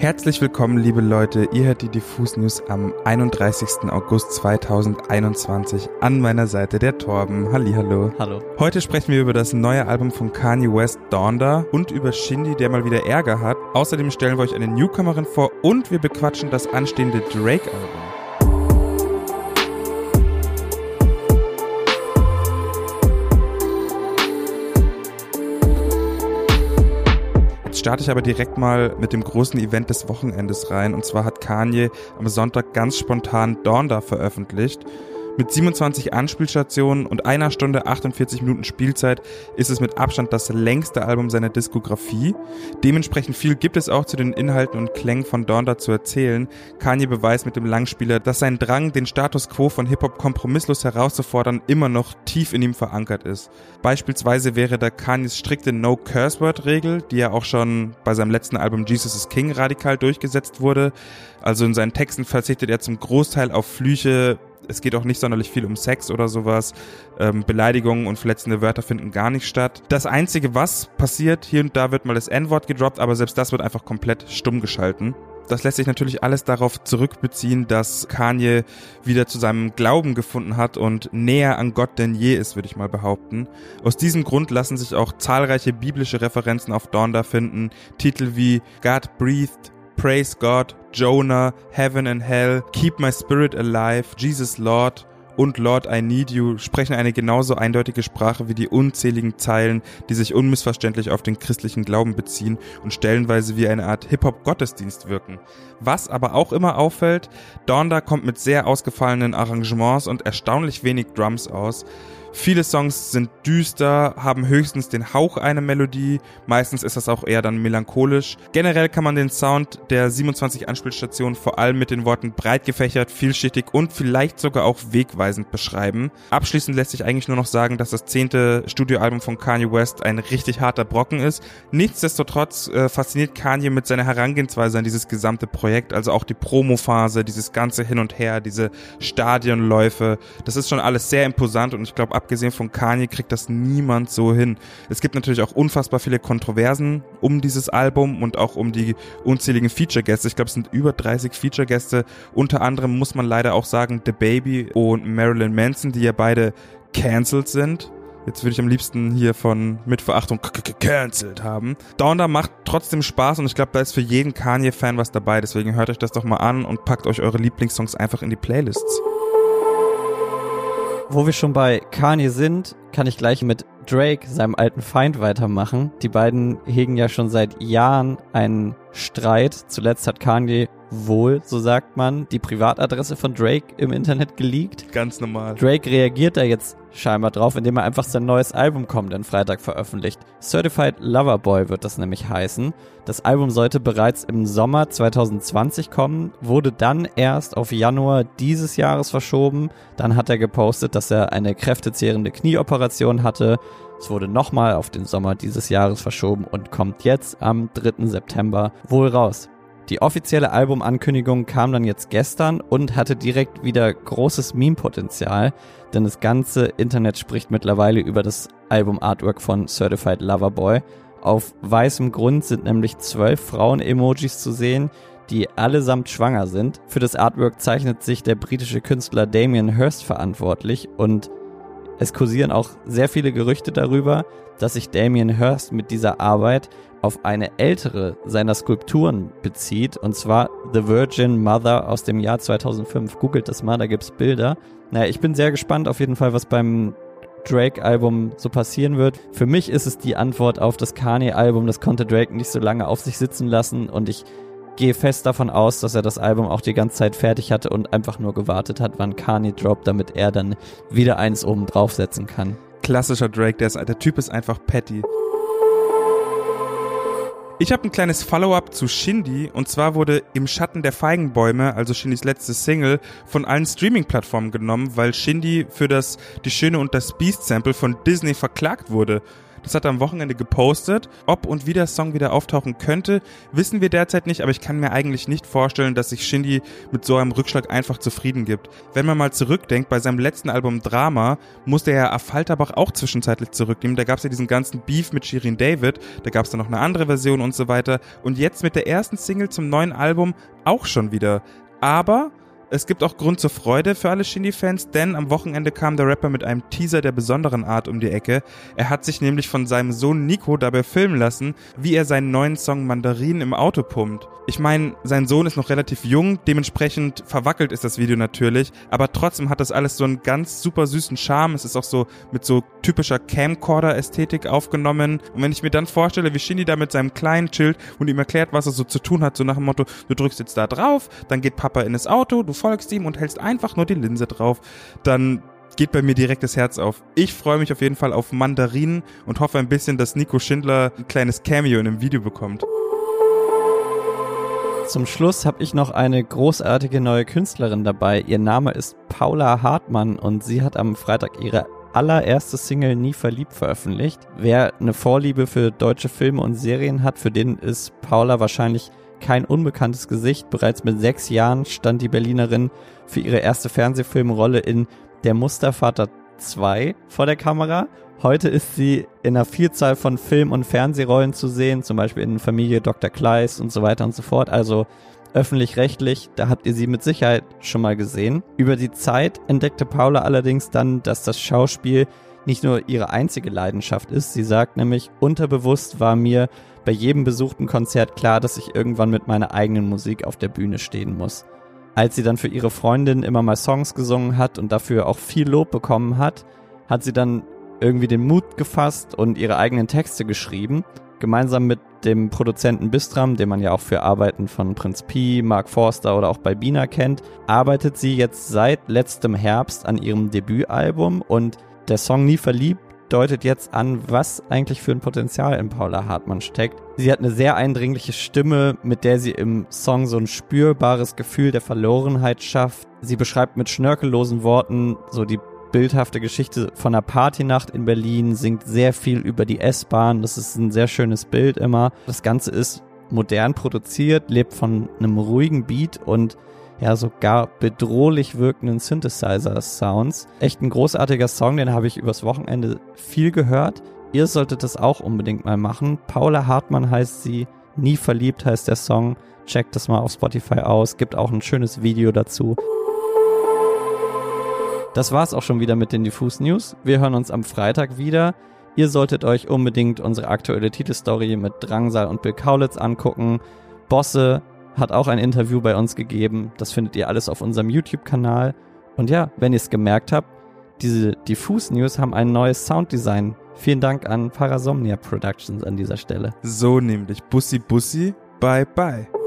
Herzlich willkommen, liebe Leute. Ihr hört die Diffus News am 31. August 2021. An meiner Seite der Torben. Hallihallo. Hallo. Heute sprechen wir über das neue Album von Kanye West, Donda, und über Shindy, der mal wieder Ärger hat. Außerdem stellen wir euch eine Newcomerin vor und wir bequatschen das anstehende Drake-Album. Starte ich aber direkt mal mit dem großen Event des Wochenendes rein. Und zwar hat Kanye am Sonntag ganz spontan Donda veröffentlicht. Mit 27 Anspielstationen und einer Stunde 48 Minuten Spielzeit ist es mit Abstand das längste Album seiner Diskografie. Dementsprechend viel gibt es auch zu den Inhalten und Klängen von Donda zu erzählen. Kanye beweist mit dem Langspieler, dass sein Drang, den Status quo von Hip-Hop kompromisslos herauszufordern, immer noch tief in ihm verankert ist. Beispielsweise wäre da Kanyes strikte No-Curse-Word-Regel, die ja auch schon bei seinem letzten Album Jesus is King radikal durchgesetzt wurde. Also in seinen Texten verzichtet er zum Großteil auf Flüche, es geht auch nicht sonderlich viel um Sex oder sowas. Ähm, Beleidigungen und verletzende Wörter finden gar nicht statt. Das Einzige, was passiert, hier und da wird mal das N-Wort gedroppt, aber selbst das wird einfach komplett stumm geschalten. Das lässt sich natürlich alles darauf zurückbeziehen, dass Kanye wieder zu seinem Glauben gefunden hat und näher an Gott denn je ist, würde ich mal behaupten. Aus diesem Grund lassen sich auch zahlreiche biblische Referenzen auf Donda finden. Titel wie God breathed, Praise God, Jonah, Heaven and Hell, Keep My Spirit Alive, Jesus Lord und Lord I Need You sprechen eine genauso eindeutige Sprache wie die unzähligen Zeilen, die sich unmissverständlich auf den christlichen Glauben beziehen und stellenweise wie eine Art Hip-Hop-Gottesdienst wirken. Was aber auch immer auffällt, Donda kommt mit sehr ausgefallenen Arrangements und erstaunlich wenig Drums aus. Viele Songs sind düster, haben höchstens den Hauch einer Melodie, meistens ist das auch eher dann melancholisch. Generell kann man den Sound der 27 Anspielstationen vor allem mit den Worten breit gefächert, vielschichtig und vielleicht sogar auch wegweisend beschreiben. Abschließend lässt sich eigentlich nur noch sagen, dass das zehnte Studioalbum von Kanye West ein richtig harter Brocken ist. Nichtsdestotrotz äh, fasziniert Kanye mit seiner Herangehensweise an dieses gesamte Projekt, also auch die Promophase, dieses ganze Hin und Her, diese Stadionläufe. Das ist schon alles sehr imposant und ich glaube, abgesehen von Kanye kriegt das niemand so hin. Es gibt natürlich auch unfassbar viele Kontroversen um dieses Album und auch um die unzähligen Feature-Gäste. Ich glaube, es sind über 30 Feature-Gäste. Unter anderem muss man leider auch sagen, The Baby und Marilyn Manson, die ja beide cancelled sind. Jetzt würde ich am liebsten hier von mit Verachtung cancelled haben. Donda macht trotzdem Spaß und ich glaube, da ist für jeden Kanye-Fan was dabei. Deswegen hört euch das doch mal an und packt euch eure Lieblingssongs einfach in die Playlists. Wo wir schon bei Kanye sind, kann ich gleich mit Drake, seinem alten Feind, weitermachen. Die beiden hegen ja schon seit Jahren einen Streit. Zuletzt hat Kanye wohl, so sagt man, die Privatadresse von Drake im Internet geleakt. Ganz normal. Drake reagiert da jetzt scheinbar drauf, indem er einfach sein neues Album kommenden Freitag veröffentlicht. Certified Lover Boy wird das nämlich heißen. Das Album sollte bereits im Sommer 2020 kommen, wurde dann erst auf Januar dieses Jahres verschoben. Dann hat er gepostet, dass er eine kräftezehrende Knieoperation hatte. Es wurde nochmal auf den Sommer dieses Jahres verschoben und kommt jetzt am 3. September wohl raus. Die offizielle Albumankündigung kam dann jetzt gestern und hatte direkt wieder großes Meme-Potenzial, denn das ganze Internet spricht mittlerweile über das Album-Artwork von Certified Lover Boy. Auf weißem Grund sind nämlich zwölf Frauen-Emojis zu sehen, die allesamt schwanger sind. Für das Artwork zeichnet sich der britische Künstler Damien Hirst verantwortlich und es kursieren auch sehr viele Gerüchte darüber, dass sich Damien Hirst mit dieser Arbeit auf eine ältere seiner Skulpturen bezieht, und zwar The Virgin Mother aus dem Jahr 2005. Googelt das mal, da gibt's Bilder. Naja, ich bin sehr gespannt auf jeden Fall, was beim Drake-Album so passieren wird. Für mich ist es die Antwort auf das Kanye-Album. Das konnte Drake nicht so lange auf sich sitzen lassen und ich gehe fest davon aus, dass er das Album auch die ganze Zeit fertig hatte und einfach nur gewartet hat, wann Kanye droppt, damit er dann wieder eins oben draufsetzen kann. Klassischer Drake, der, ist, der Typ ist einfach petty. Ich habe ein kleines Follow-up zu Shindy und zwar wurde Im Schatten der Feigenbäume, also Shindys letzte Single, von allen Streaming-Plattformen genommen, weil Shindy für das Die Schöne und das Beast-Sample von Disney verklagt wurde. Das hat er am Wochenende gepostet. Ob und wie der Song wieder auftauchen könnte, wissen wir derzeit nicht, aber ich kann mir eigentlich nicht vorstellen, dass sich Shindy mit so einem Rückschlag einfach zufrieden gibt. Wenn man mal zurückdenkt, bei seinem letzten Album Drama musste er Affalterbach auch zwischenzeitlich zurücknehmen. Da gab es ja diesen ganzen Beef mit Shirin David, da gab es dann noch eine andere Version und so weiter. Und jetzt mit der ersten Single zum neuen Album auch schon wieder. Aber es gibt auch Grund zur Freude für alle Shindy-Fans, denn am Wochenende kam der Rapper mit einem Teaser der besonderen Art um die Ecke. Er hat sich nämlich von seinem Sohn Nico dabei filmen lassen, wie er seinen neuen Song Mandarin im Auto pumpt. Ich meine, sein Sohn ist noch relativ jung, dementsprechend verwackelt ist das Video natürlich, aber trotzdem hat das alles so einen ganz super süßen Charme. Es ist auch so mit so typischer Camcorder-Ästhetik aufgenommen. Und wenn ich mir dann vorstelle, wie Shindy da mit seinem Kleinen chillt und ihm erklärt, was er so zu tun hat, so nach dem Motto, du drückst jetzt da drauf, dann geht Papa in das Auto, du folgst ihm und hältst einfach nur die Linse drauf, dann geht bei mir direkt das Herz auf. Ich freue mich auf jeden Fall auf Mandarinen und hoffe ein bisschen, dass Nico Schindler ein kleines Cameo in einem Video bekommt. Zum Schluss habe ich noch eine großartige neue Künstlerin dabei. Ihr Name ist Paula Hartmann und sie hat am Freitag ihre allererste Single Nie verliebt veröffentlicht. Wer eine Vorliebe für deutsche Filme und Serien hat, für den ist Paula wahrscheinlich kein unbekanntes Gesicht. Bereits mit sechs Jahren stand die Berlinerin für ihre erste Fernsehfilmrolle in Der Mustervater 2 vor der Kamera. Heute ist sie in einer Vielzahl von Film- und Fernsehrollen zu sehen, zum Beispiel in Familie Dr. Kleist und so weiter und so fort. Also öffentlich-rechtlich, da habt ihr sie mit Sicherheit schon mal gesehen. Über die Zeit entdeckte Paula allerdings dann, dass das Schauspiel nicht nur ihre einzige Leidenschaft ist. Sie sagt nämlich, unterbewusst war mir bei jedem besuchten Konzert klar, dass ich irgendwann mit meiner eigenen Musik auf der Bühne stehen muss. Als sie dann für ihre Freundin immer mal Songs gesungen hat und dafür auch viel Lob bekommen hat, hat sie dann irgendwie den Mut gefasst und ihre eigenen Texte geschrieben. Gemeinsam mit dem Produzenten Bistram, den man ja auch für Arbeiten von Prinz Pi, Mark Forster oder auch bei Bina kennt, arbeitet sie jetzt seit letztem Herbst an ihrem Debütalbum und der Song Nie verliebt deutet jetzt an, was eigentlich für ein Potenzial in Paula Hartmann steckt. Sie hat eine sehr eindringliche Stimme, mit der sie im Song so ein spürbares Gefühl der Verlorenheit schafft. Sie beschreibt mit schnörkellosen Worten so die bildhafte Geschichte von einer Partynacht in Berlin, singt sehr viel über die S-Bahn. Das ist ein sehr schönes Bild immer. Das Ganze ist modern produziert, lebt von einem ruhigen Beat und ja sogar bedrohlich wirkenden Synthesizer-Sounds. Echt ein großartiger Song, den habe ich übers Wochenende viel gehört. Ihr solltet das auch unbedingt mal machen. Paula Hartmann heißt sie, Nie verliebt heißt der Song. Checkt das mal auf Spotify aus, gibt auch ein schönes Video dazu. Das war's auch schon wieder mit den Diffus News. Wir hören uns am Freitag wieder. Ihr solltet euch unbedingt unsere aktuelle Titelstory mit Drangsal und Bill Kaulitz angucken. Bosse hat auch ein Interview bei uns gegeben. Das findet ihr alles auf unserem YouTube-Kanal. Und ja, wenn ihr es gemerkt habt, diese Diffus News haben ein neues Sounddesign. Vielen Dank an Parasomnia Productions an dieser Stelle. So nämlich. Bussi Bussi, bye bye.